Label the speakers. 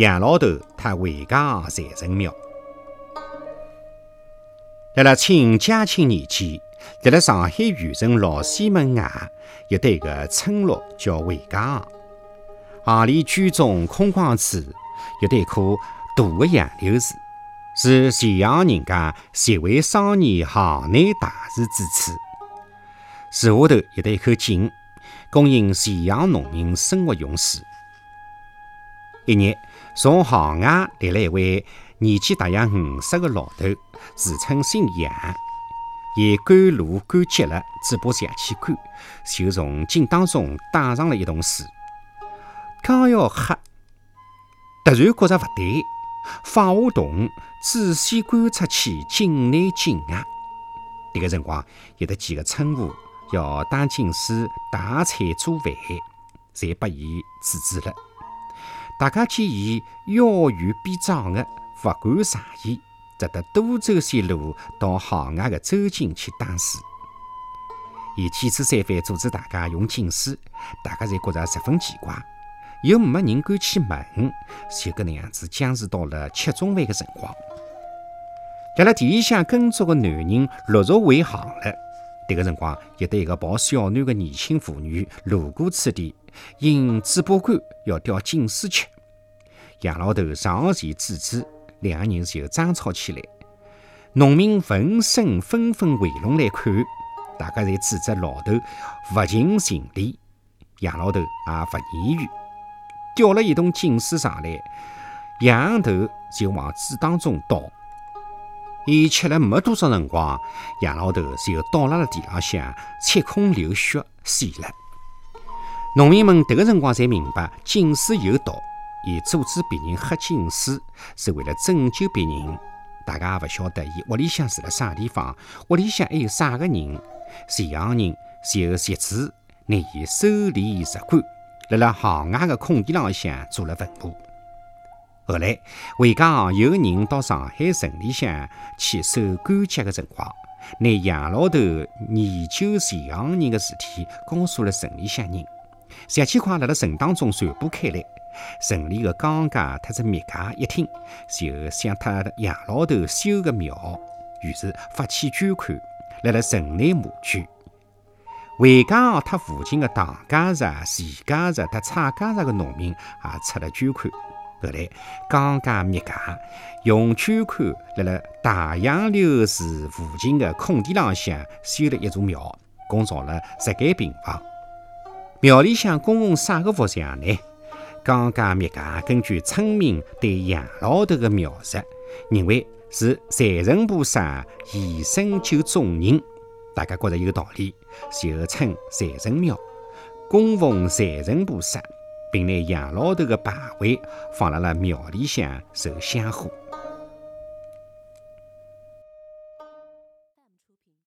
Speaker 1: 杨老头他回家财神庙。辣辣清嘉庆年间，辣辣上海县城老西门外有得个村落叫回家巷里居中空旷处有一棵大的杨柳树，是前洋人家协会商业行内大事之处。树下头有一口井，供应前洋农民生活用水。一日，从行外来了一位年纪大约五十个老头，自称姓杨。伊赶路赶急了，嘴巴上去赶，就从井当中打上了一桶水。刚要喝，突然觉着勿对，放下桶，仔细观察起井内井外。迭个辰光，有得几个村妇要打井水、打菜、做饭，侪拨伊制止了。大家见伊腰圆臂壮的，勿敢上伊，只得多走些路到巷外的周井去打水。伊几次三番阻止大家用井水，大家侪觉着十分奇怪，又没人敢去问，就搿能样子僵持到了吃中饭的辰光。辣辣田里向耕作的男人陆续回行了。迭个辰光，有得一个抱小囡的年轻妇女路过此地。因嘴巴干要叼井水吃，杨老头上前制止，两个人就争吵起来。农民闻声纷纷围拢来看，大家侪指责老头不尽情理。杨老头也不言语，叼了一桶井水上来，仰头就往嘴当中倒。伊吃了没多少辰光，杨老头就倒辣了地浪向，七孔流血死了。农民们迭个辰光才明白井水有毒，伊阻止别人喝井水是为了拯救别人。大家也勿晓得伊屋里向住辣啥地方，屋里向还有啥个人。前行人就设置拿伊收离入棺，辣辣行外的空地浪向做了坟墓。后来回家有人到上海城里向去守关节的辰光，拿杨老头研究前行人的事体告诉了城里向人。小气块辣辣城当中传播开来，城里的庄家特子灭家一听，就想他杨老头修个庙，于是发起捐款，辣辣城内募捐。回家巷他附近的唐家宅、徐家宅和蔡家宅的农民也出了捐款。后来江家灭家，用捐款辣辣大杨柳树附近的空地浪向修了一座庙，共造了十间平房。庙里向供奉啥个佛像呢？刚刚灭家根据村民对杨老头的描述，认为是财神菩萨现身救众人。大家觉着有道理，就称财神庙，供奉财神菩萨，并拿杨老头的牌位放辣了庙里向受香火。